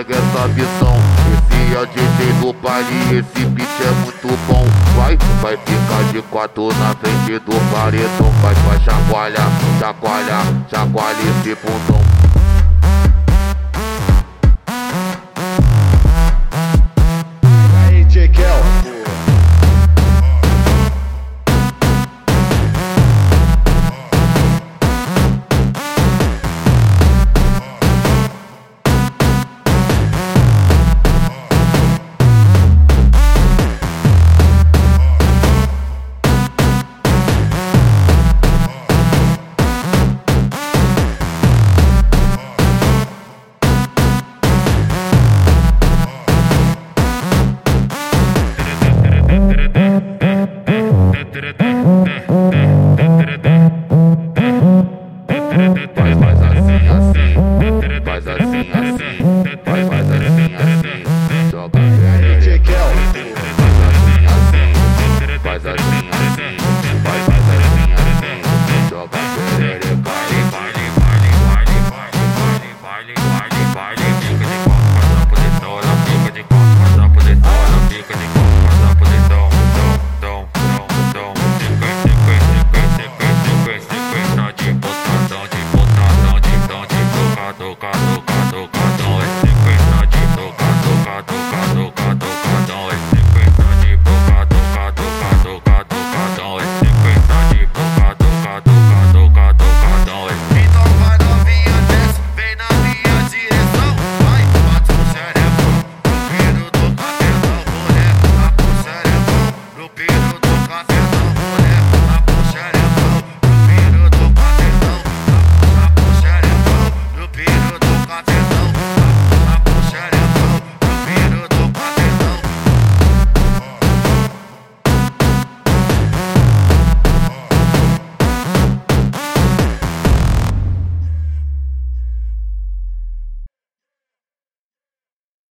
essa visão. Esse é DJ do baile, esse beat é muito bom. Vai, vai ficar de quatro na frente do paredão. Vai, vai chacoalhar, chacoalhar, chacoalha esse bundão. Faz assim, assim, faz assim, assim. toca, toca, tocadão. É sequência de toca, toca, toca, toca, tocadão. É sequência de toca, toca, toca, toca, tocadão. É sequência de toca, toca, toca, toca, tocadão. Então vai na minha desce, vem na minha direção. Vai, bate no cérebro, no pino do cafezão,